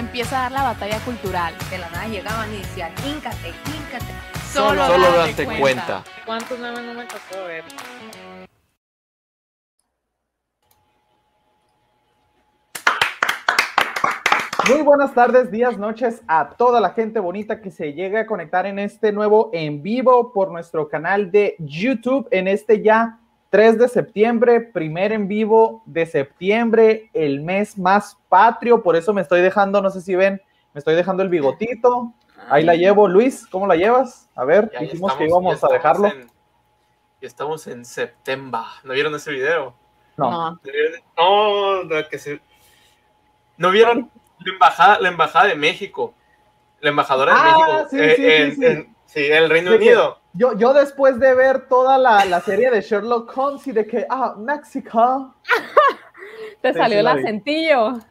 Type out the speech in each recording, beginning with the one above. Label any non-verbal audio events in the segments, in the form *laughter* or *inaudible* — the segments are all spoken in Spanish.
Empieza a dar la batalla cultural. De la nada llegaban y decían, híncate, híncate. Solo, Solo date date cuenta. ¿Cuántos memes no me tocó ver? Muy buenas tardes, días, noches a toda la gente bonita que se llega a conectar en este nuevo en vivo por nuestro canal de YouTube en este ya 3 de septiembre, primer en vivo de septiembre, el mes más patrio, por eso me estoy dejando, no sé si ven, me estoy dejando el bigotito. Ahí la llevo, Luis, ¿cómo la llevas? A ver, Ya- ya dijimos que íbamos a dejarlo. estamos en- ya estamos en septiembre. ¿No vieron ese video? No. No. No, no, que se... ¿No vieron la embajada, la embajada de México? La embajadora de Ah, México. sí, eh, sí, sí, en, sí. en- sí, el Reino Unido. Yo, yo después de ver toda la, la serie de Sherlock Holmes y de que, ah, México. *laughs* Te salió el acentillo. Sí,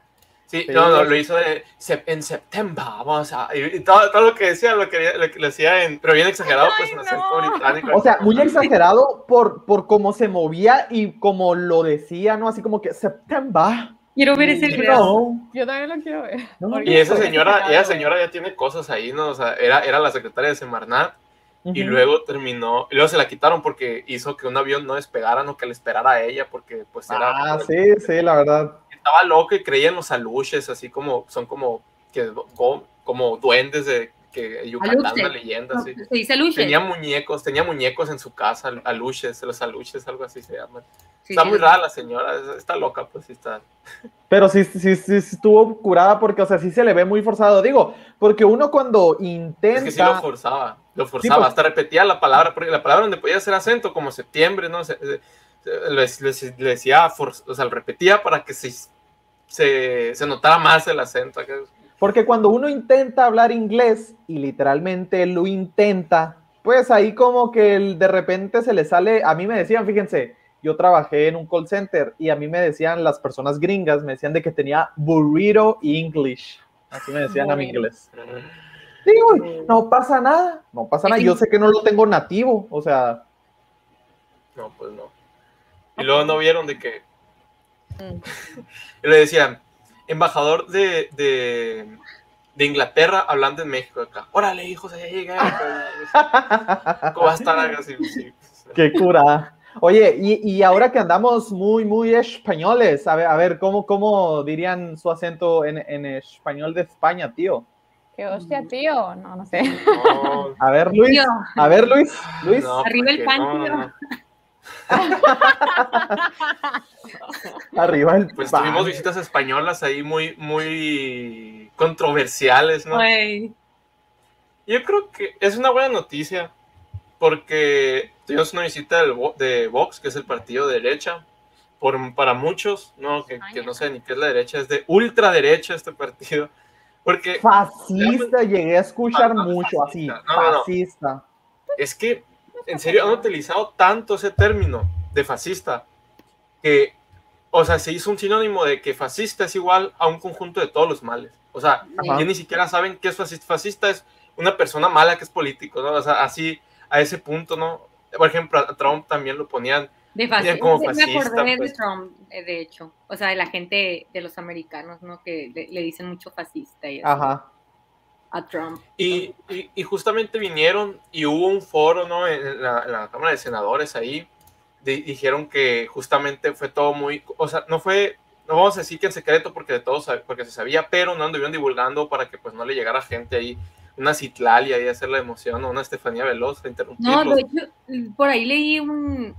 Sí, no, no, lo hizo de, en septiembre, vamos a... Y, y todo, todo lo que decía, lo que lo, lo decía en... Pero bien exagerado, pues, en acento británico. O sea, muy exagerado por, por cómo se movía y como lo decía, ¿no? Así como que September. Quiero ver ese video. No, Yo también lo quiero ver. no, Y esa no. señora, esa señora ya tiene cosas ahí, ¿no? O sea, era, era la secretaria de Semarnat y luego terminó, y luego se la quitaron porque hizo que un avión no despegara, no que le esperara a ella, porque pues era... Ah, sí, sí, la verdad. Estaba loca y creía en los aluches, así como, son como, que, como, como duendes de que Yucatán, Aluche. una leyenda, No, así. Se dice. Tenía muñecos, tenía muñecos en su casa, aluches, los aluches, algo así se llaman. Sí, está sí. muy rara la señora, es- está loca, pues sí está. Pero sí, sí, sí, sí estuvo curada porque, o sea, sí se le ve muy forzado. Digo, porque uno cuando intenta... Es que sí lo forzaba, lo forzaba, pues. hasta repetía la palabra, porque la palabra donde podía hacer acento, como septiembre, ¿no? Se, se- se- les- les- le decía, for- o sea, lo repetía para que se, se, se notara más el acento. Porque cuando uno intenta hablar inglés y literalmente lo intenta, pues ahí como que el- de repente se le sale, a mí me decían, fíjense, yo trabajé en un call center y a mí me decían las personas gringas, me decían de que tenía burrito English. Así me decían a mi inglés. Digo, no pasa nada, no pasa nada, yo sé que no lo tengo nativo, o sea, No, pues no. Y luego no vieron de que. Mm. y *laughs* le decían, embajador de, de, de Inglaterra hablando en México acá. Órale, hijos, ya llega. *laughs* ¿Cómo va a estar así? Sí. qué cura. Oye, y, y ahora que andamos muy, muy españoles, a ver, a ver ¿cómo, cómo dirían su acento en, en español de España, tío? Qué hostia, tío. No, no sé. No, A ver, Luis. Tío, A ver, Luis. Luis. no, Arriba el pan, no, no, tío. *laughs* Arriba el Pues pan. tuvimos visitas españolas ahí muy, muy controversiales, ¿no? Yo creo que es una buena noticia porque tuvimos una visita del de Vox, que es el partido de derecha. Por, para muchos, no, que, que no sé ni qué es la derecha, es de ultraderecha este partido. Porque Fascista, llegué a escuchar Ah, no, mucho así. fascista. No, no, no. Fascista. es que, en serio, han utilizado tanto ese término de fascista que, o sea, se hizo un sinónimo de que fascista es igual a un conjunto de todos los males. O sea, ya ni siquiera saben qué es fascista. Fascista es una persona mala que es político, ¿no? O sea, así, a ese punto, ¿no? Por ejemplo, a Trump también lo ponían. De fascista. como me fascista, acordé pues. de Trump, eh, de hecho. O sea, de la gente de los americanos, ¿no? Que le, le dicen mucho fascista y así Ajá. A Trump. Y, y, y justamente vinieron y hubo un foro, ¿no? En la, en la Cámara de Senadores ahí. di- dijeron que justamente fue todo muy. O sea, no fue. No vamos a decir que en secreto porque de todos porque se sabía, pero no anduvieron divulgando para que pues no le llegara gente ahí, una Citlali ahí a hacer la emoción, o una Estefanía Veloz a No, de hecho, por ahí leí un,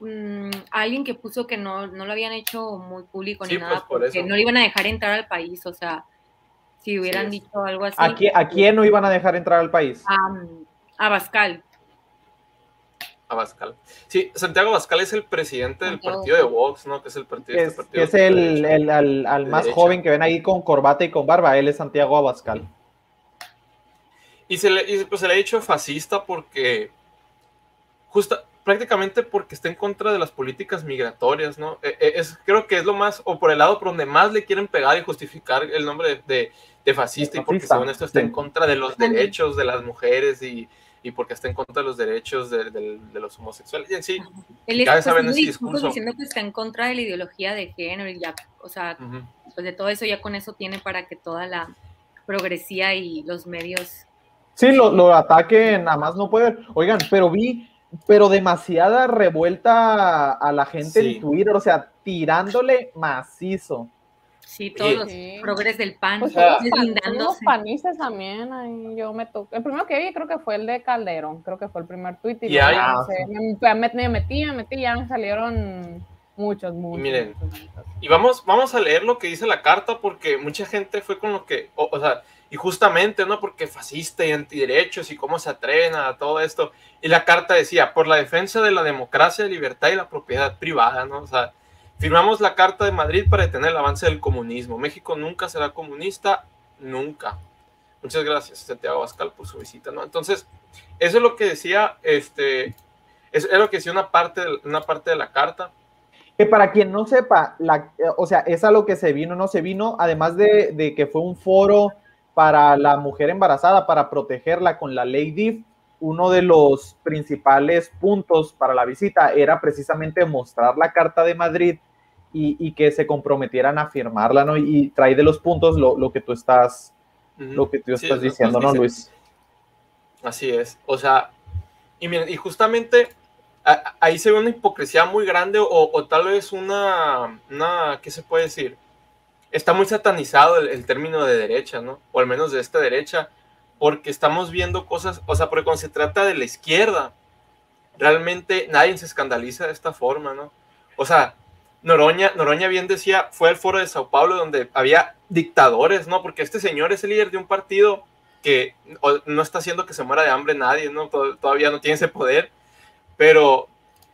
un- alguien que puso que no, no lo habían hecho muy público Sí, ni pues, nada, por porque eso. no le iban a dejar entrar al país, o sea, si hubieran es. dicho algo así. ¿A, qui- a quién no iban a dejar entrar al país? A, a Bascal. Abascal. Sí, Santiago Abascal es el presidente del partido de Vox, ¿no? Que es el partido, Que este es, partido es el, el- al, al más derecha. joven que ven ahí con corbata y con barba, él es Santiago Abascal. Y se le, y, pues, se le ha dicho fascista porque, justa, prácticamente porque está en contra de las políticas migratorias, ¿no? Eh, eh, es, creo que es lo más, o por el lado por donde más le quieren pegar y justificar el nombre de, de- de fascista, y porque según esto está en contra de los derechos de las mujeres y, y porque está en contra de los derechos de, de- de los homosexuales. Y en sí, Él Ya pues, saben ese discurso discurso. diciendo que está en contra de la ideología de género y ya, o sea, ujú. pues de todo eso ya con eso tiene para que toda la progresía y los medios Sí, lo, lo ataquen, nada más no pueden. Oigan, pero vi, pero demasiada revuelta a, a la gente Sí. en Twitter, o sea, tirándole macizo. Sí, todos Oye. los Sí. progres del PAN Pues Ah. unos, pan- unos deslindándose. panistas también, ahí yo me tocó. El primero que vi creo que fue el de Calderón, creo que fue el primer tweet y no sé, me, me- me metí, me metí, ya me salieron muchos, muchos. miren, muchos, muchos. Y vamos, vamos a leer lo que dice la carta porque mucha gente fue con lo que, o, o sea, y justamente, ¿no? Porque fascista y antiderechos y cómo se atreven a todo esto. Y la carta decía, por la defensa de la democracia, libertad y la propiedad privada, ¿no? O sea, firmamos la Carta de Madrid para detener el avance del comunismo. México nunca será comunista, nunca. Muchas gracias, Santiago Abascal, por su visita, ¿no? Entonces, eso es lo que decía, este, es, es lo que decía una parte, una parte de la carta. Que para quien no sepa, la, eh, o sea, es a lo que se vino, no se vino, además de, de que fue un foro para la mujer embarazada, para protegerla con la ley DIF, uno de los principales puntos para la visita era precisamente mostrar la Carta de Madrid y, y que se comprometieran a firmarla, ¿no? Y trae de los puntos lo, lo que tú estás, lo que tú Sí, estás diciendo, ¿no. Luis? Así es. O sea, y miren, y justamente ahí se ve una hipocresía muy grande o, o tal vez una, una, ¿qué se puede decir? Está muy satanizado el, término de derecha, ¿no? O al menos de esta derecha, porque estamos viendo cosas, o sea, porque cuando se trata de la izquierda, realmente nadie se escandaliza de esta forma, ¿no? O sea, Noroña, Noroña bien decía, fue al foro de Sao Paulo donde había dictadores, ¿no? Porque este señor es el líder de un partido que no está haciendo que se muera de hambre nadie, ¿no? To- Todavía no tiene ese poder, pero,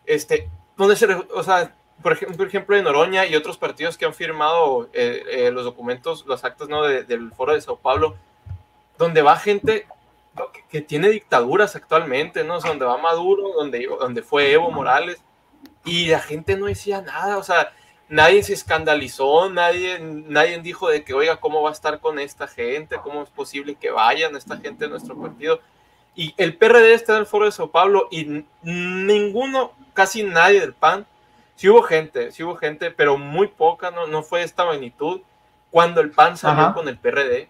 este, se, o sea, por ejemplo, en Noroña y otros partidos que han firmado eh, eh, los documentos, los actos, ¿no? de- del foro de Sao Paulo, donde va gente que, que tiene dictaduras actualmente, ¿no? O sea, donde va Maduro, donde, donde fue Evo Morales, y la gente no decía nada, o sea, nadie se escandalizó, nadie, nadie dijo de que, oiga, ¿cómo va a estar con esta gente? ¿Cómo es posible que vayan esta gente de nuestro partido? Y el PRD está en el foro de Sao Paulo y ninguno, casi nadie del PAN, sí hubo gente, sí hubo gente, pero muy poca, no, no fue de esta magnitud, cuando el PAN salió Ajá. con el PRD.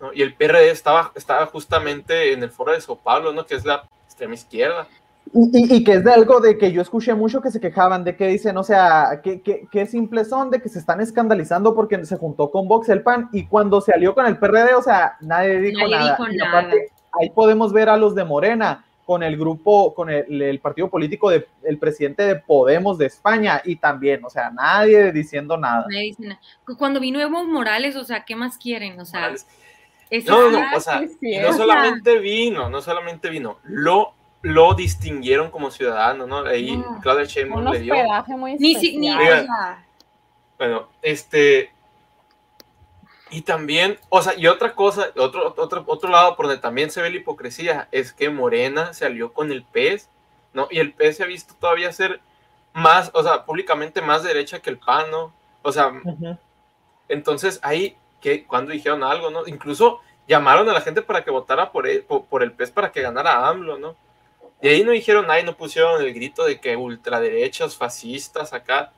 ¿no? Y el PRD estaba, estaba justamente en el foro de Sao Paulo, ¿no? que es la extrema izquierda. Y, y- y que es de algo de que yo escuché mucho que se quejaban de que dicen, o sea, que, que, que simples son de que se están escandalizando porque se juntó con Vox el PAN y cuando se alió con el PRD, o sea, nadie dijo Nadie nada. dijo Y nada. aparte, ahí podemos ver a los de Morena con el grupo, con el, el partido político del presidente de Podemos de España y también, o sea, nadie diciendo nada. Nadie dice nada. Cuando vino Evo Morales, o sea, ¿qué más quieren? O sea, No, no, o sea, no solamente vino, no solamente vino, lo, lo distinguieron como ciudadano, ¿no? Ahí No. Claudia Sheinbaum le dio. hospedaje muy ni ni. Oigan. sea, Bueno, este. Y también, o sea, y otra cosa, otro, otro, otro lado por donde también se ve la hipocresía es que Morena se alió con el PES, ¿no? Y el PES se ha visto todavía ser más, o sea, públicamente más derecha que el PAN, ¿no? O sea, entonces ahí, que cuando dijeron algo, ¿no? Incluso llamaron a la gente para que votara por el, por, el PES para que ganara AMLO, ¿no? Y ahí no dijeron y no pusieron el grito de que ultraderechas, fascistas acá.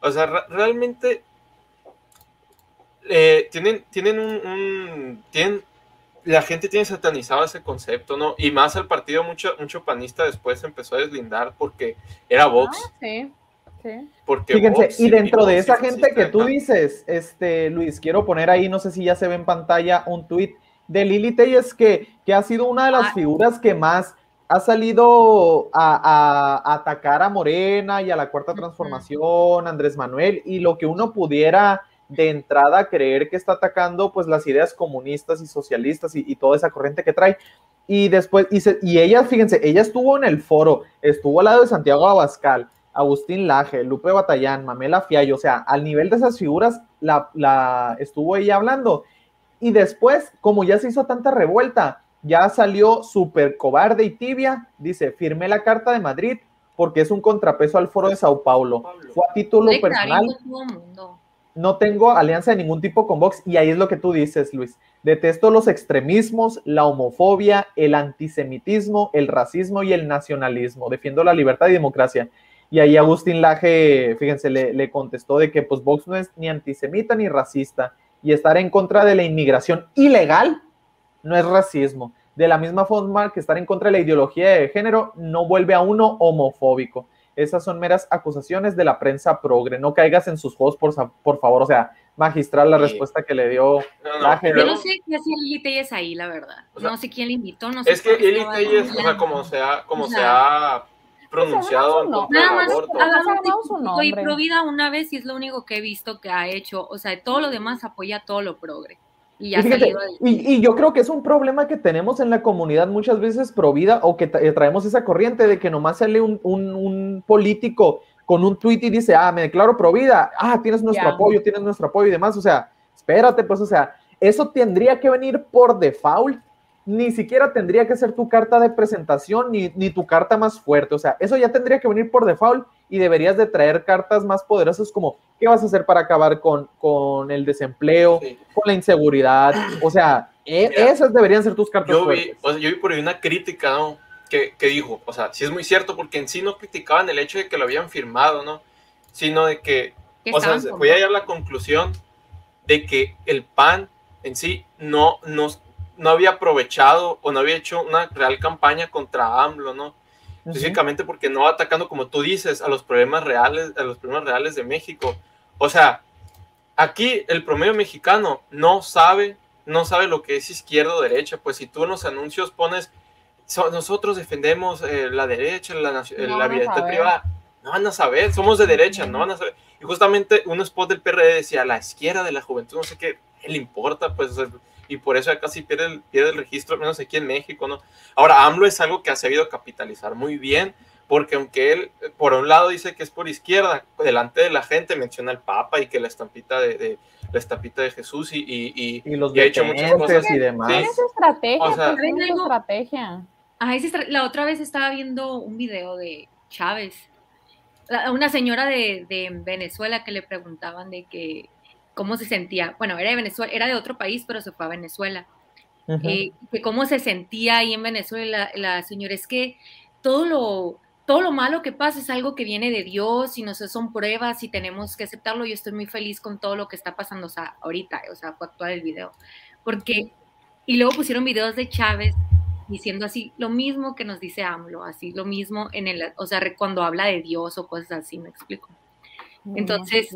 O sea, re- realmente eh, tienen, tienen un, un- tienen, la gente tiene satanizado ese concepto, ¿no? Y más el partido, mucho, mucho panista después empezó a deslindar porque era Vox. Ah, sí, sí. Porque Fíjense, Vox y dentro Vox de esa gente que tú dices, este Luis, quiero poner ahí, no sé si ya se ve en pantalla, un tuit de Lili Telles que, que ha sido una de las Ah. figuras que más ha salido a, a- a atacar a Morena y a la Cuarta. Transformación, Andrés Manuel, y lo que uno pudiera de entrada creer que está atacando pues las ideas comunistas y socialistas y, y toda esa corriente que trae. Y después, y, se- y ella, fíjense, ella estuvo en el foro, estuvo al lado de Santiago Abascal, Agustín Laje, Lupe Batallán, Mamela Fiallo, o sea, al nivel de esas figuras la, la estuvo ella hablando. Y después, como ya se hizo tanta revuelta, ya salió súper cobarde y tibia, dice, firmé la Carta de Madrid porque es un contrapeso al foro de Sao Paulo. Fue a título personal. No tengo alianza de ningún tipo con Vox y ahí es lo que tú dices, Luis. Detesto los extremismos, la homofobia, el antisemitismo, el racismo y el nacionalismo. Defiendo la libertad y democracia. Y ahí Agustín Laje, fíjense, le, le contestó de que pues Vox no es ni antisemita ni racista y estar en contra de la inmigración ilegal no es racismo. De la misma forma que estar en contra de la ideología de género no vuelve a uno homofóbico. Esas son meras acusaciones de la prensa progre. No caigas en sus juegos, por, por favor. O sea, magistral la Sí. respuesta que le dio No, no, Yo no sé qué hacía Lili Telles ahí, la verdad. O sea, no sé quién le invitó, no sé Es que estaba Telles, o sea, como se ha, como O se ha pronunciado en no, contra Nada más aborto. y nombre. pro vida una vez y es lo único que he visto que ha hecho. O sea, todo lo demás apoya todo lo progre. Y ya Y, ha fíjate, y- y yo creo que es un problema que tenemos en la comunidad muchas veces pro vida o que eh, traemos esa corriente de que nomás sale un, un- un político con un tweet y dice, ah, me declaro pro vida, ah, tienes nuestro apoyo, tienes nuestro apoyo y demás. O sea, espérate, pues, o sea, eso tendría que venir por default. Ni siquiera tendría que ser tu carta de presentación ni, ni tu carta más fuerte. O sea, eso ya tendría que venir por default y deberías de traer cartas más poderosas como qué vas a hacer para acabar con, con el desempleo, Sí. con la inseguridad. O sea, e- Mira, esas deberían ser tus cartas Yo vi, fuertes. o sea, yo vi por ahí una crítica, ¿no? Que, que dijo, o sea, sí es muy cierto, porque en sí no criticaban el hecho de que lo habían firmado, ¿no? Sino de que, o sea, voy a llegar a la conclusión de que el PAN en sí no, no, no había aprovechado o no había hecho una real campaña contra AMLO, ¿no? Específicamente porque no va atacando, como tú dices, a los problemas reales, a los problemas reales de México. O sea, aquí el promedio mexicano no sabe, no sabe lo que es izquierda o derecha. Pues si tú en los anuncios pones, "So- nosotros defendemos eh, la derecha, la, No la van a libertad saber. privada, no van a saber, somos de derecha, no van a saber. Y justamente un spot del PRD decía, la izquierda de la juventud, no sé qué, ¿qué le importa? Pues, o sea, y por eso ya casi pierde el, pierde el registro, al menos aquí en México, ¿no? Ahora, AMLO es algo que ha sabido capitalizar muy bien, porque aunque él, por un lado, dice que es por izquierda, delante de la gente menciona al Papa y que la estampita de, de- la estampita de Jesús y, y, y- Y los y ha hecho muchas cosas. y demás. Sí. Tienes estrategia, O sea- estrategia. Ah, la otra vez estaba viendo un video de Chávez, la- una señora de, de Venezuela que le preguntaban de que cómo se sentía, bueno, era de Venezuela, era de otro país, pero se fue a Venezuela, Ujú. eh, que cómo se sentía ahí en Venezuela, la, la señora, es que todo lo, todo lo malo que pasa es algo que viene de Dios y no sé, son pruebas y tenemos que aceptarlo. Yo estoy muy feliz con todo lo que está pasando, o sea, ahorita, o sea, fue actual el video, porque, y luego pusieron videos de Chávez diciendo así lo mismo que nos dice AMLO, así lo mismo en el, o sea, cuando habla de Dios o cosas así, me explico. Entonces,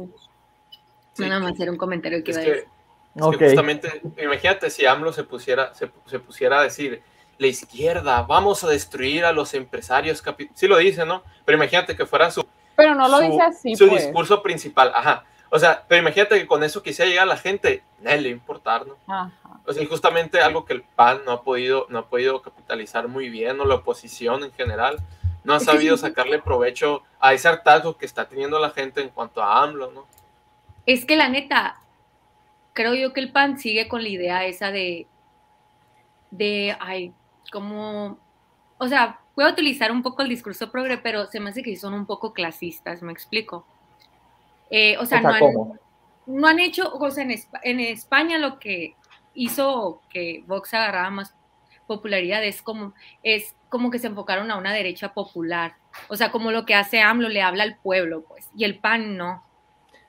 Sí. Nada más era un comentario que es iba a que, decir. es que justamente, imagínate si AMLO se pusiera, se, se pusiera a decir, la izquierda, vamos a destruir a los empresarios, capi-". sí lo dice, ¿no? Pero imagínate que fuera su, Pero no lo su- dice así, su pues. discurso principal, ajá. O sea, pero imagínate que con eso quisiera llegar a la gente, no le importar, ¿no? Ajá. O sea, y justamente algo que el PAN no ha podido, no ha podido capitalizar muy bien, o la oposición en general, no ha sabido sacarle provecho a ese hartazgo que está teniendo la gente en cuanto a AMLO, ¿no? Es que la neta, creo yo que el PAN sigue con la idea esa de, de, ay, como, o sea, puedo utilizar un poco el discurso progre, pero se me hace que son un poco clasistas, me explico. Eh, o sea, O sea, no, han, ¿cómo? no han hecho, o sea, en, en España lo que hizo que Vox agarrara más popularidad es como, es como que se enfocaron a una derecha popular. O sea, como lo que hace AMLO le habla al pueblo, pues, y el PAN no.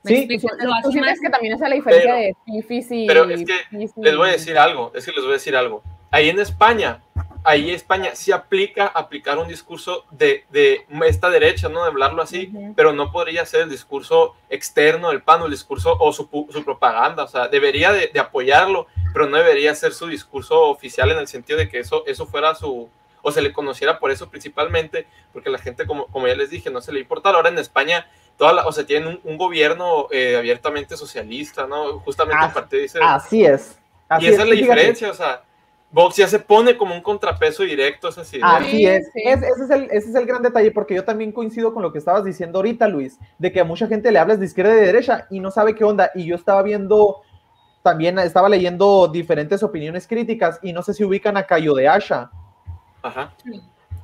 ¿Me Sí, explico? ¿Tú Lo hace sientes más- que también es la diferencia Pero- de fifis y... pero es que Les voy a decir algo, es que les voy a decir algo. Ahí en España, ahí España sí aplica aplicar un discurso de, de esta derecha, ¿no? De hablarlo así, Ujú. pero no podría ser el discurso externo del PAN o el discurso o su, su propaganda. O sea, debería de, de apoyarlo, pero no debería ser su discurso oficial en el sentido de que eso, eso fuera su o se le conociera por eso principalmente, porque la gente, como, como ya les dije, no se le importa. Ahora en España toda la, o sea, tienen un, un gobierno eh, abiertamente socialista, ¿no? Justamente Ah, el partido dice... Así es. Así y esa es la fíjate, diferencia, o sea, Vox ya se pone como un contrapeso directo ideas. Así Sí, es. sí. Es- ese, es el, ese es el gran detalle, porque yo también coincido con lo que estabas diciendo ahorita, Luis, de que a mucha gente le hablas de izquierda y de derecha y no sabe qué onda. Y yo estaba viendo, también estaba leyendo diferentes opiniones críticas y no sé si ubican a Cayo de Asha. Ajá.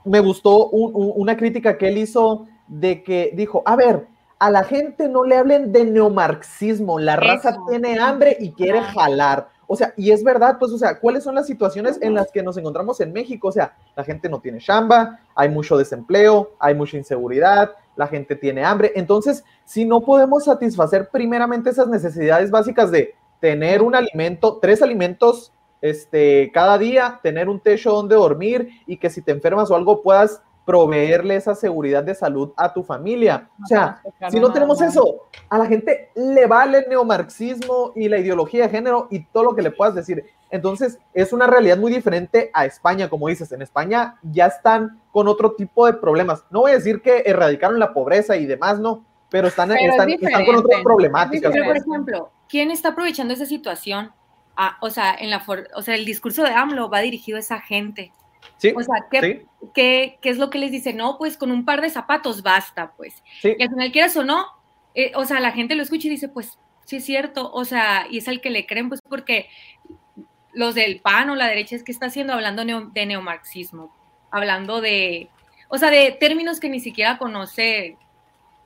me gustó un- un- una crítica que él hizo de que dijo, a ver, a la gente no le hablen de neomarxismo, la raza Eso. tiene hambre y quiere jalar. O sea, y es verdad, pues, o sea, ¿cuáles son las situaciones en las que nos encontramos en México? O sea, la gente no tiene chamba, hay mucho desempleo, hay mucha inseguridad, la gente tiene hambre. Entonces, si no podemos satisfacer primeramente esas necesidades básicas de tener un alimento, tres alimentos este, cada día, tener un techo donde dormir y que si te enfermas o algo puedas proveerle esa seguridad de salud a tu familia. O sea, si no tenemos eso, a la gente le vale el neomarxismo y la ideología de género y todo lo que le puedas decir. Entonces, es una realidad muy diferente a España, como dices. En España ya están con otro tipo de problemas. No voy a decir que erradicaron la pobreza y demás, no, pero están, Pero es están, están con otras problemáticas. Pero, por ejemplo, ¿quién está aprovechando esa situación? Ah, o sea, en la for- o sea, el discurso de AMLO va dirigido a esa gente. Sí, O sea, ¿qué, sí, qué, qué es lo que les dice? No, pues con un par de zapatos basta, pues. sí. Y al final, quieras o no, eh, o sea, la gente lo escucha y dice, pues sí es cierto, o sea, y es al que le creen, pues porque los del PAN o la derecha es que está haciendo hablando neo- de neomarxismo, hablando de, o sea, de términos que ni siquiera conoce,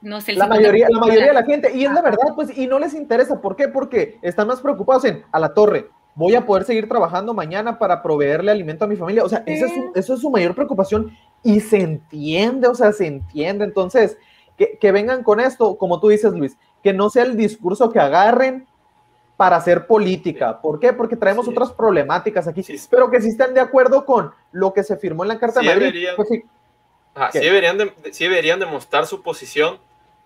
no sé, La 50% mayoría, la mayoría de la gente, y es la verdad, pues, y no les interesa. ¿Por qué? Porque están más preocupados en a la torre. Voy a poder seguir trabajando mañana para proveerle alimento a mi familia. O sea, esa es su- eso es su mayor preocupación y se entiende, o sea, se entiende. Entonces, que, que vengan con esto, como tú dices, Luis, que no sea el discurso que agarren para hacer política. ¿Por qué? Porque traemos Sí. otras problemáticas aquí, Sí, sí. pero que sí están de acuerdo con lo que se firmó en la Carta Sí de Madrid. deberían. Pues sí, Ajá, ¿Qué? sí deberían de, de- sí deberían demostrar su posición,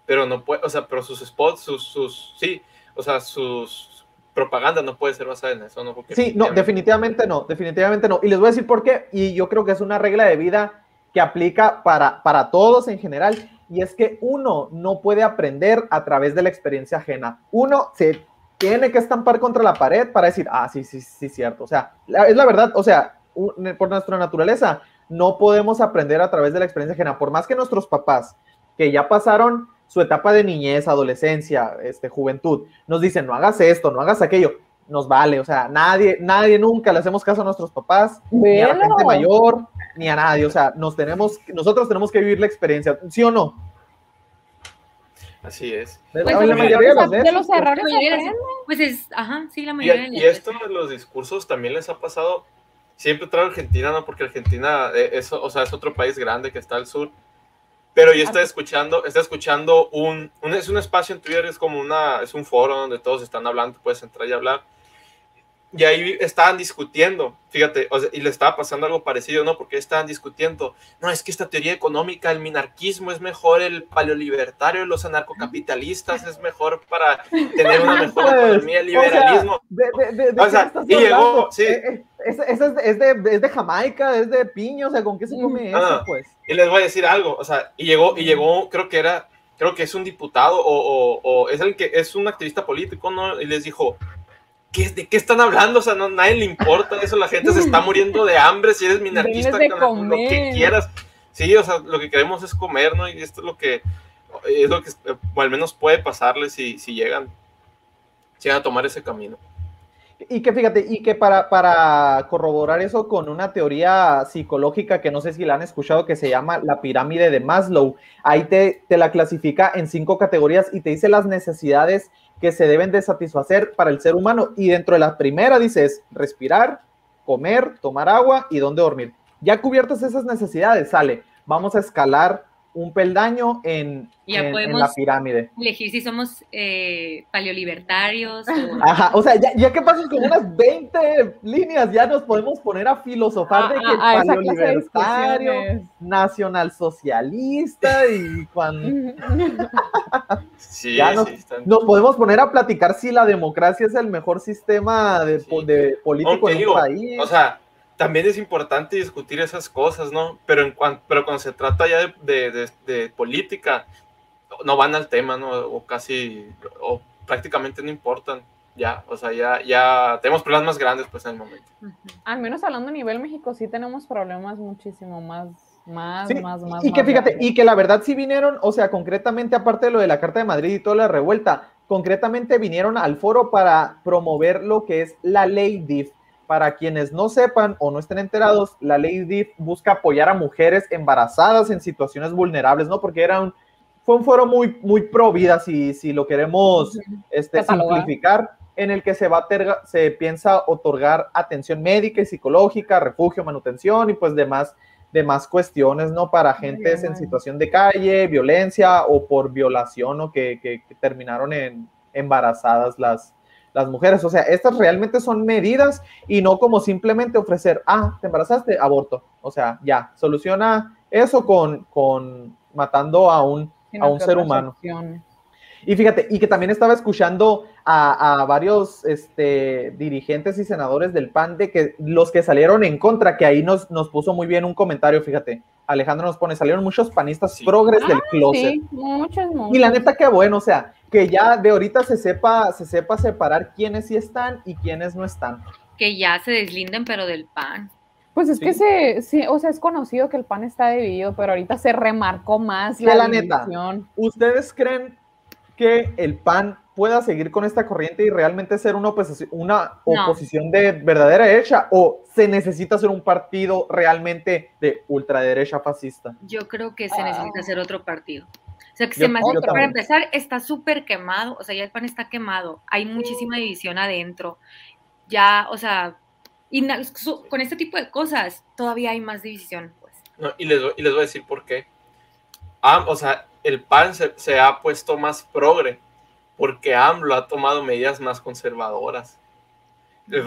pero no puede, o sea, pero sus spots, sus, sus, sí, o sea, sus propaganda no puede ser basada en eso, ¿no? Porque Sí, no, definitivamente no, definitivamente no. Y les voy a decir por qué, y yo creo que es una regla de vida que aplica para, para todos en general, y es que uno no puede aprender a través de la experiencia ajena. Uno se tiene que estampar contra la pared para decir, ah, sí, sí, sí, cierto. O sea, es la verdad, o sea, por nuestra naturaleza, no podemos aprender a través de la experiencia ajena, por más que nuestros papás, que ya pasaron su etapa de niñez, adolescencia, este, juventud, nos dicen, no hagas esto, no hagas aquello, nos vale, o sea, nadie, nadie nunca le hacemos caso a nuestros papás, ni a la gente mayor, ni a nadie, o sea, nos tenemos, nosotros tenemos que vivir la experiencia, ¿sí o no? Así es. Pues, la mayoría de los errores. Pues es, ajá, sí, la Y, mayoría de y las esto de los discursos también les ha pasado, siempre trae Argentina, ¿no? Porque Argentina eh, es, o sea, es otro país grande que está al sur. Pero yo estoy escuchando, está escuchando un, un- es un espacio en Twitter, es como una, es un foro donde todos están hablando, puedes entrar y hablar. Y ahí estaban discutiendo, fíjate, o sea, y le estaba pasando algo parecido, ¿no? Porque estaban discutiendo, no, es que esta teoría económica, el minarquismo es mejor, el paleolibertario, los anarcocapitalistas es mejor para tener una mejor Pues, economía, el o sea, liberalismo. de, de, de, de O sea, y llegó, sí. Eh, eh, es, es, es de, es, de, Jamaica, es de piña, o sea, ¿con qué se come eso, Ah. pues? Y les voy a decir algo, o sea, y llegó, y llegó, creo que era, creo que es un diputado o, o, o es el que es un activista político, ¿no? Y les dijo, ¿qué, ¿de qué están hablando? O sea, no, nadie le importa eso, la gente se está muriendo de hambre, si eres minarquista, con lo que quieras. Sí, o sea, lo que queremos es comer, ¿no? Y esto es lo que, es lo que, o al menos puede pasarles si, si llegan, si llegan a tomar ese camino. Y que fíjate, y que para, para corroborar eso con una teoría psicológica que no sé si la han escuchado, que se llama la pirámide de Maslow, ahí te, te la clasifica en cinco categorías y te dice las necesidades que se deben de satisfacer para el ser humano. Y dentro de la primera dices respirar, comer, tomar agua y dónde dormir. Ya cubiertas esas necesidades, sale, vamos a escalar un peldaño en, Ya en- en podemos- la pirámide. elegir si somos eh, paleolibertarios o... *laughs* Ajá, o sea, ya, ya que pasas con unas 20 líneas, ya nos podemos poner a filosofar de que A- a esa clase de paleolibertario, discusiones. nacional socialista y cuando *laughs* Sí, Ya nos- sí, están- nos podemos poner a platicar si la democracia es el mejor sistema de, po- Sí. de político en digo, un país. O sea, también es importante discutir esas cosas, ¿no? Pero, en cuan- pero cuando se trata ya de, de- de- de política, no van al tema, ¿no? O casi, o prácticamente no importan. Ya, o sea, ya, ya tenemos problemas más grandes, pues, en el momento. Al menos hablando a nivel México, sí tenemos problemas muchísimo más, más, Sí, más, más. y que más fíjate, grandes. y que la verdad sí vinieron, o sea, concretamente aparte de lo de la Carta de Madrid y toda la revuelta, concretamente vinieron al foro para promover lo que es la ley DIF. Para quienes no sepan o no estén enterados, la ley DIF busca apoyar a mujeres embarazadas en situaciones vulnerables, ¿no? Porque era un, fue un foro muy, muy pro vida, si, si lo queremos este, simplificar, en el que se, va a terga- se piensa otorgar atención médica y psicológica, refugio, manutención y pues demás, demás cuestiones, ¿no? Para gentes en situación de calle, violencia o por violación o que, que- que terminaron en embarazadas las, las mujeres. O sea, estas realmente son medidas y no como simplemente ofrecer, ah, te embarazaste, aborto. O sea, ya, soluciona eso con, con matando a un a un ser humano. opciones. y fíjate, y que también estaba escuchando a, a varios este, dirigentes y senadores del PAN de que los que salieron en contra, que ahí nos, nos puso muy bien un comentario, fíjate. Alejandro nos pone, salieron muchos panistas Sí. progres del closet. Sí, muchos, muchos. Y la neta, qué bueno, o sea, que ya de ahorita se sepa, se sepa separar quiénes sí están y quiénes no están. Que ya se deslinden, pero del pan. Pues es que se, sí, o sea, es conocido que el PAN está dividido, pero ahorita se remarcó más la, la neta. ¿Ustedes creen que el PAN pueda seguir con esta corriente y realmente ser una oposición, una No. oposición de verdadera derecha? ¿O se necesita ser un partido realmente de ultraderecha fascista? Yo creo que se necesita hacer otro partido. O sea, que Yo- se me hace que para empezar está súper quemado, o sea, ya el pan está quemado, hay muchísima división adentro. Ya, o sea, y na- su- con este tipo de cosas todavía hay más división, pues. No, y, les, voy- y les voy a decir por qué. Ah, o sea, el PAN se, se ha puesto más progre porque AMLO ha tomado medidas más conservadoras.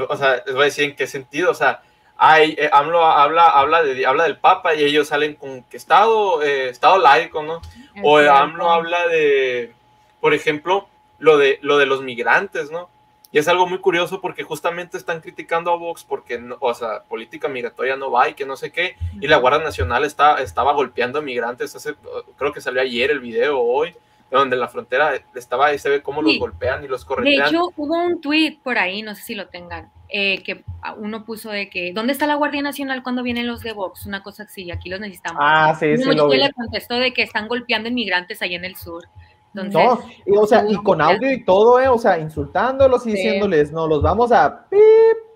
O sea, les voy a decir en qué sentido. O sea, hay, eh, AMLO habla, habla, de, habla del Papa y ellos salen con que Estado, eh, estado laico, ¿no? O Es AMLO habla de, por ejemplo, lo de, lo de los migrantes, ¿no? Y es algo muy curioso porque justamente están criticando a Vox porque, no- o sea, política migratoria no va y que no sé qué. Y la Guardia Nacional está, estaba golpeando a migrantes. Hace, creo que salió ayer el video hoy, donde en la frontera estaba ahí se ve cómo los golpean y los De corretean. hecho, hubo un tweet por ahí, no sé si lo tengan, eh, que uno puso de que, ¿dónde está la Guardia Nacional cuando vienen los de Vox? Una cosa así, aquí los necesitamos. Ah, sí, sí, lo vi. le contestó de que están golpeando inmigrantes ahí en el sur. Entonces, No, y, o sea, y con audio y todo, ¿eh? O sea, insultándolos y Sí. diciéndoles, no, los vamos a pip,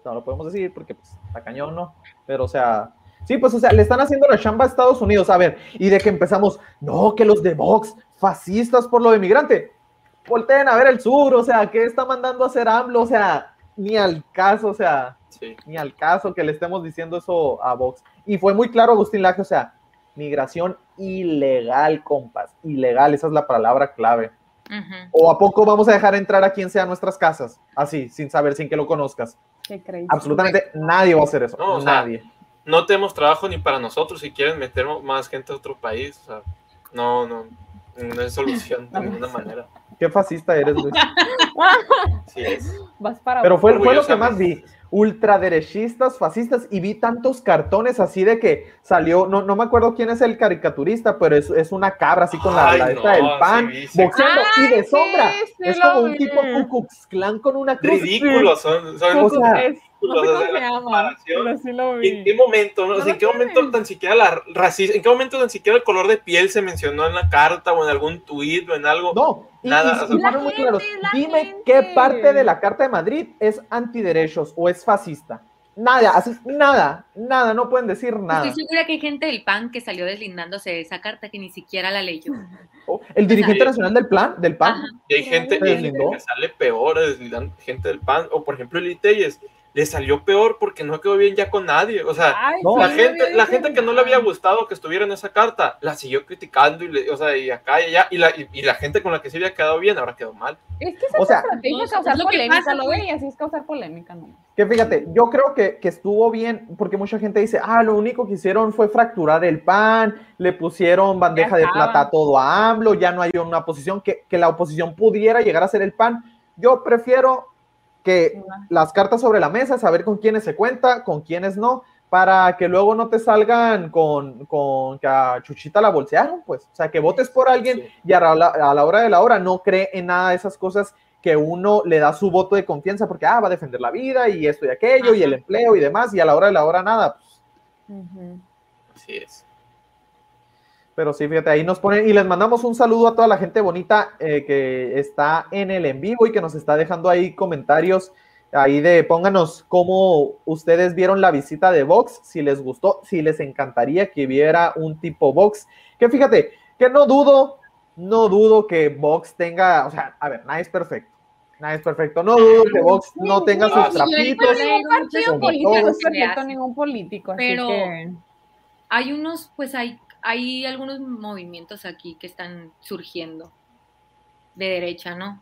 no lo podemos decir porque pues está cañón, ¿no? Pero, o sea, sí, pues, o sea, le están haciendo la chamba a Estados Unidos, a ver, y de que empezamos, no, que los de Vox, fascistas por lo de migrante, volteen a ver el sur, o sea, ¿qué está mandando a hacer AMLO? O sea, ni al caso, o sea, Sí. ni al caso que le estemos diciendo eso a Vox. Y fue muy claro Agustín Laje, o sea, migración ilegal, compas, ilegal, esa es la palabra clave. ¿O a poco vamos a dejar entrar a quien sea a nuestras casas? Así, sin saber, sin que lo conozcas. Qué. Absolutamente nadie va a hacer eso. No, o sea, nadie. No tenemos trabajo ni para nosotros si quieren meter más gente a otro país. O sea, no, no, no es solución de ninguna manera. Qué fascista eres, Luis. *laughs* Sí es. Vas para Pero fue, fue lo que más vi. Ultraderechistas, fascistas, y vi tantos cartones así de que salió, no, no me acuerdo quién es el caricaturista, pero es, es una cabra así con la, Ay, la esta del pan, sí sí. boxeando, y de sí, sombra. sí es como un vi. tipo Ku Klux Klan con una cruz. Ridículos son. son O sea, Es- no o sea, la comparación. sí lo ¿En vi. qué momento? no? O sea, No ¿En qué momento tienen. tan siquiera la racismo? ¿En qué momento tan siquiera el color de piel se mencionó en la carta o en algún tuit o en algo? No, y, Nada, y- o sea, y fueron muy gente, claros. la Dime gente. qué parte de la Carta de Madrid es antiderechos o es fascista. Nada, así, nada, nada, no pueden decir nada. Estoy segura que hay gente del PAN que salió deslindándose de esa carta que ni siquiera la leyó. *laughs* Oh, El dirigente Sí. nacional del plan, del PAN, Ajá. Y hay gente y hay gente que sale peor, deslindando gente del PAN, o por ejemplo el Telles, le salió peor porque no quedó bien ya con nadie. O sea, Ay, No, la sí, gente, la gente que no le había gustado que estuviera en esa carta, la siguió criticando y, le- o sea, y acá y allá, y la, y, y la gente con la que se había quedado bien, ahora quedó mal. Es que esa O es sea, estrategia no, causar es lo polémica, pasa, lo pues. ve y así es causar polémica, no. que fíjate, yo creo que, que estuvo bien, porque mucha gente dice, ah, lo único que hicieron fue fracturar el PAN, le pusieron bandeja de plata a todo a AMLO, ya no hay una oposición, que, que la oposición pudiera llegar a ser el PAN. Yo prefiero que las cartas sobre la mesa, saber con quiénes se cuenta, con quiénes no, para que luego no te salgan con, con que a Chuchita la bolsearon, pues. O sea, que votes por alguien Sí. y a la, a la hora de la hora no cree en nada de esas cosas que uno le da su voto de confianza porque, ah, va a defender la vida y esto y aquello y el empleo y demás, y a la hora de la hora nada. pues. Así es. Pero sí, fíjate, ahí nos ponen y les mandamos un saludo a toda la gente bonita eh, que está en el en vivo y que nos está dejando ahí comentarios. Ahí de pónganos cómo ustedes vieron la visita de Vox, si les gustó, si les encantaría que viera un tipo Vox. Que fíjate, que no dudo, no dudo que Vox tenga, o sea, a ver, nadie es perfecto. Nadie es perfecto. No dudo que Vox no tenga sí, sus sí, trapitos. todos. es perfecto, ningún político. así Pero- que- Hay unos, pues hay, hay algunos movimientos aquí que están surgiendo de derecha, ¿no?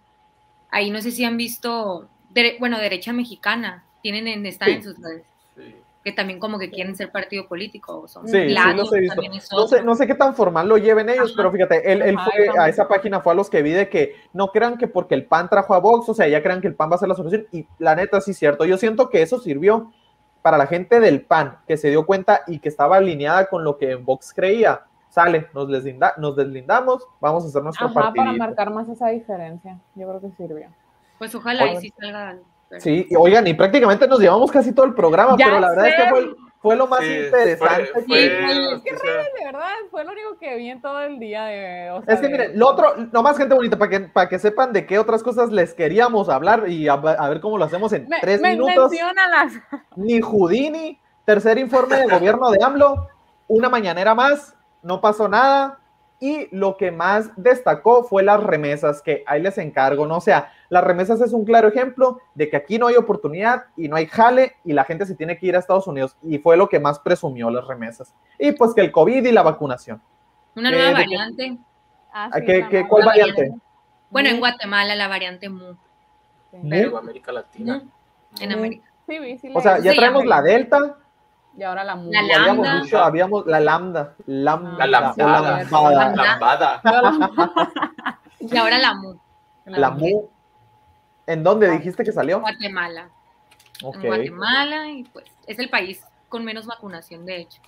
Ahí no sé si han visto, dere- bueno, derecha mexicana, tienen en, están Sí. en sus redes, Sí. que también como que quieren ser partido político. o Son Sí, sí, lados, los he visto. también es No sé, otro. no sé qué tan formal lo lleven ellos, Ajá. pero fíjate, él, él Ajá, fue a esa página, fue a los que vi de que no crean que porque el PAN trajo a Vox, o sea, ya crean que el PAN va a ser la solución. Y la neta, sí cierto. Yo siento que eso sirvió para la gente del PAN, que se dio cuenta y que estaba alineada con lo que Vox creía. Sale, nos, deslinda- nos deslindamos, vamos a hacer nuestro Ajá, para partidito. marcar más esa diferencia. Yo creo que sirvió. Pues ojalá Oye. y sí salga algo. pero- Sí, y oigan, y prácticamente nos llevamos casi todo el programa, Ya pero la verdad es que fue, fue lo más Sí, interesante. fue- que- fue Sí, noticia. De verdad, fue lo único que vi en todo el día. De, o sea, Es que de- miren, lo otro, nomás gente bonita, para que, para que sepan de qué otras cosas les queríamos hablar y a, a ver cómo lo hacemos en Me- tres me- minutos. menciónalas. Ni Houdini, tercer informe de gobierno de AMLO, una mañanera más, no pasó nada. Y lo que más destacó fue las remesas, que ahí les encargo, ¿no? O sea, las remesas es un claro ejemplo de que aquí no hay oportunidad y no hay jale y la gente se tiene que ir a Estados Unidos. Y fue lo que más presumió las remesas. Y pues que el COVID y la vacunación. Una ¿Qué- nueva variante. Ah, ¿A sí, qué- la qué- nueva ¿Cuál La variante? variante. Bueno, en Mu. Guatemala la variante Mu. Pero América Latina. Mu, En Mu. América. Sí, vi, sí O sea, ya Sí, traemos la Delta, Y ahora la mu. La y habíamos Lambda. dicho, habíamos la lambda, lambda, La lambada. lambada, Lambada. *laughs* Y ahora la Mu. la mu. ¿En dónde dijiste que salió? Guatemala. Ok. En Guatemala y pues es el país con menos vacunación, de hecho.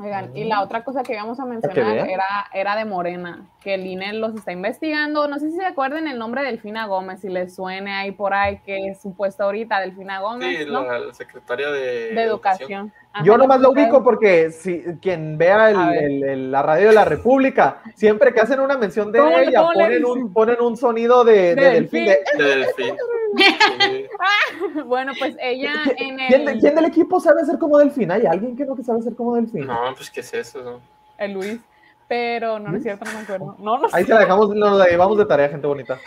Oigan, y la otra cosa que íbamos a mencionar era, era de Morena, que el INE los está investigando. No sé si se acuerdan el nombre de Delfina Gómez, si les suene ahí por ahí, que es supuesta ahorita Delfina Gómez, Sí, ¿no? la, la secretaria de, de educación. Ajá, Yo nomás lo ubico porque si quien vea el- la radio de la República, siempre que hacen una mención de ¿Cómo- ella, ponen un, ponen un sonido de, de De delfín. delfín. de- De Delfín. Sí. Bueno, pues ella en ¿Quién, de- el... quién del equipo sabe ser como delfín? ¿Hay alguien que no que sabe ser como delfín? No, pues qué es eso. no? el Luis, pero no, no es cierto, no me acuerdo. No, no Ahí se la dejamos, nos la llevamos de tarea, gente bonita.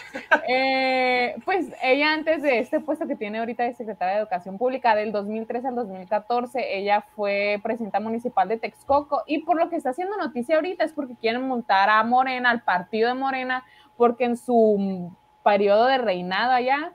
Eh, pues ella antes de este puesto que tiene ahorita de secretaria de Educación Pública del 2013 al 2014, ella fue presidenta municipal de Texcoco y por lo que está haciendo noticia ahorita es porque quieren montar a Morena, al partido de Morena, porque en su periodo de reinado allá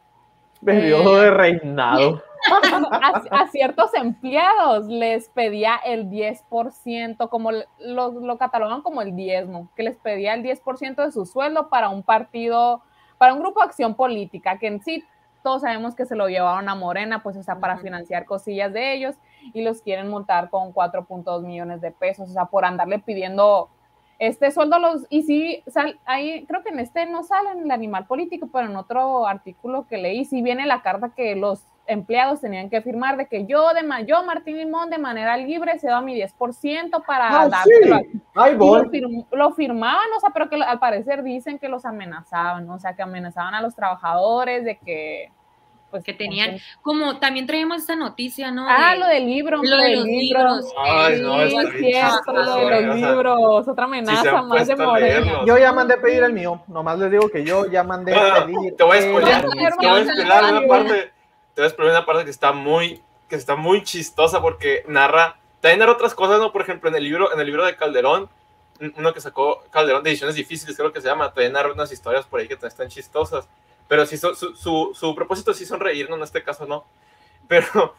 Periodo Eh. de reinado. *laughs* a, a ciertos empleados les pedía el 10%, como lo, lo catalogan como el diezmo, que les pedía el 10% de su sueldo para un partido, para un grupo de acción política, que en sí todos sabemos que se lo llevaron a Morena, pues o sea, para financiar cosillas de ellos y los quieren montar con 4.2 millones de pesos, o sea, por andarle pidiendo este sueldo a los, y sí, sal, ahí creo que en este no sale en el animal político, pero en otro artículo que leí, sí viene la carta que los empleados tenían que firmar de que yo, de yo Martín Limón, de manera libre, cedo mi 10% para Ah, dárselo a- sí. Lo, firm- lo firmaban, o sea, pero que al parecer dicen que los amenazaban, o sea, que amenazaban a los trabajadores de que, pues, Que tenían- con- Como también traemos esta noticia, ¿no? Ah, De- lo del libro, lo de los libro. libros. Ay, no, Sí, es cierto, lo de los libros, otra si amenaza han más de Morena. Yo ya mandé a pedir el mío. Nomás les digo que yo ya mandé a Ah, pedir. Te voy a mío. te voy a spoilear una parte, te voy a spoilear una parte que está muy, que está muy chistosa porque narra, también narra otras cosas, ¿no? Por ejemplo, en el libro, en el libro de Calderón, uno que sacó Calderón de ediciones difíciles, creo que se llama, también narra unas historias por ahí que están chistosas, pero sí su, su, su propósito sí son reír, ¿no? En este caso no, *laughs* pero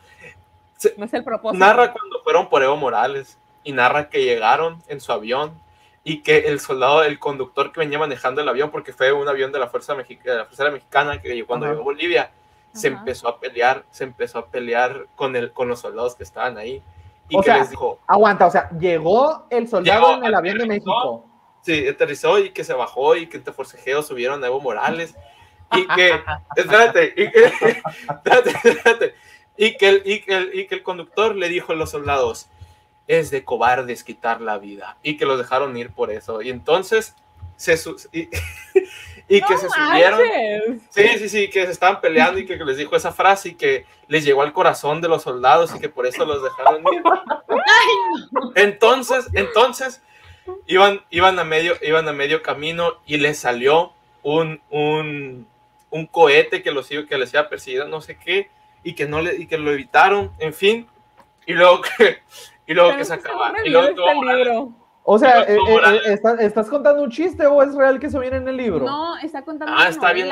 No es el propósito. narra cuando fueron por Evo Morales y narra que llegaron en su avión y que el soldado, el conductor que venía manejando el avión, porque fue un avión de la Fuerza, Mexi- de la Fuerza Mexicana que llegó cuando llegó a Bolivia, se Ajá. empezó a pelear, se empezó a pelear con, el, con los soldados que estaban ahí. Y O que sea, les dijo, Aguanta, o sea, llegó el soldado Llegó, en el avión de. México. sí, aterrizó y que se bajó y que entre forcejeos subieron a Evo Morales. Y que, espérate, y que, *laughs* espérate, espérate, y que, el, y, que el, y que el conductor le dijo a los soldados, es de cobardes quitar la vida. Y que los dejaron ir por eso. Y entonces, se y, *laughs* y que se subieron. Manches. Sí, sí, sí, que se estaban peleando y que les dijo esa frase y que les llegó al corazón de los soldados y que por eso los dejaron ir. Entonces, entonces, iban, iban, a medio, iban a medio camino y les salió un, un, un cohete que, los, que les iba persiguiendo, no sé qué, y que, no le, y que lo evitaron, en fin, y luego que, y luego que se acaba. Y luego este. O sea, eh, ¿cómo eh, eh, ¿estás, contando un chiste o es real que eso viene en el libro? No, está contando Ah, una está bien.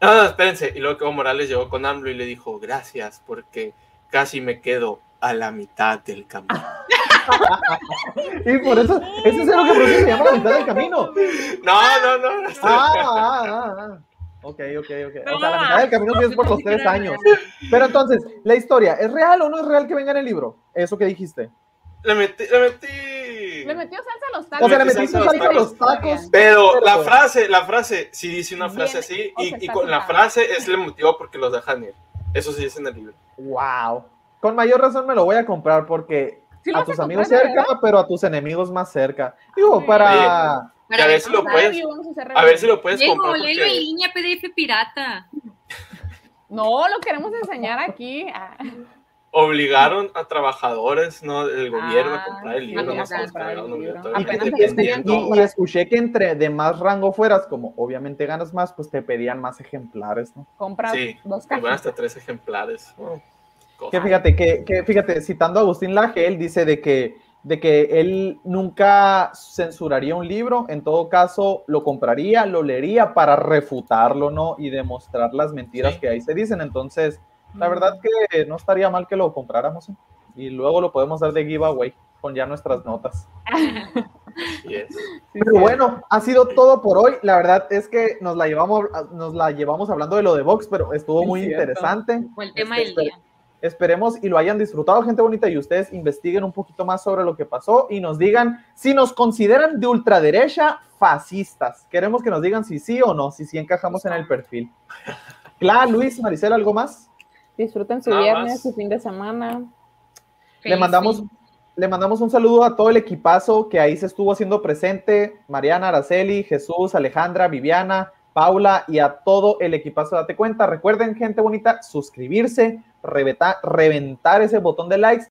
No, no, espérense. Y luego que Evo Morales llegó con AMLO y le dijo, gracias, porque casi me quedo a la mitad del camino. *laughs* Y por eso, ese es lo que se llama la mitad del camino. No, no, no. Ah, ah, ah, ah. Ok, ok, ok. O sea, la No. mitad del camino sí es por los tres años. Pero entonces, la historia, ¿es real o no es real que venga en el libro? Eso que dijiste. Le metí, le metí. Le metió salsa a los tacos. O sea, le metiste metiste salsa salsa a los tacos. Pero la frase, la frase, sí dice una frase Bien, así, y, y con la frase es el motivo porque los dejan ir. Eso sí dice en el libro. Wow. Con mayor razón me lo voy a comprar porque Sí a vas a tus amigos cerca, ¿verdad? pero a tus enemigos más cerca. Digo, Ay. Para... A ver si lo puedes, a ver si lo puedes Diego, comprar léelo en porque línea, PDF pirata. No, lo queremos enseñar aquí. Ah, obligaron a trabajadores, ¿no? El gobierno Ah, a comprar el libro, les comprar el libro. Y, Apenas escuché que entre de más rango fueras, como obviamente ganas más, pues te pedían más ejemplares, ¿no? compra Sí, dos cajas. hasta tres ejemplares. Oh. Que fíjate, que, que fíjate, citando a Agustín Laje, él dice de que, de que él nunca censuraría un libro, en todo caso lo compraría, lo leería para refutarlo, ¿no? Y demostrar las mentiras Sí. que ahí se dicen. Entonces, la verdad que no estaría mal que lo compráramos, ¿eh? Y luego lo podemos dar de giveaway con ya nuestras notas. Pero bueno, ha sido todo por hoy. La verdad es que nos la llevamos, nos la llevamos hablando de lo de Vox, pero estuvo muy interesante. Fue el tema Este, del día. Esperemos y lo hayan disfrutado, gente bonita, y ustedes investiguen un poquito más sobre lo que pasó y nos digan si nos consideran de ultraderecha fascistas. Queremos que nos digan si sí o no, si sí encajamos en el perfil. Cla, Luis, Maricela, ¿algo más? Disfruten su Nada viernes, más. su fin de semana. Le mandamos, le mandamos un saludo a todo el equipazo que ahí se estuvo haciendo presente, Mariana, Araceli, Jesús, Alejandra, Viviana, Paula y a todo el equipazo. Date cuenta, recuerden, gente bonita, suscribirse, rebeta- reventar ese botón de likes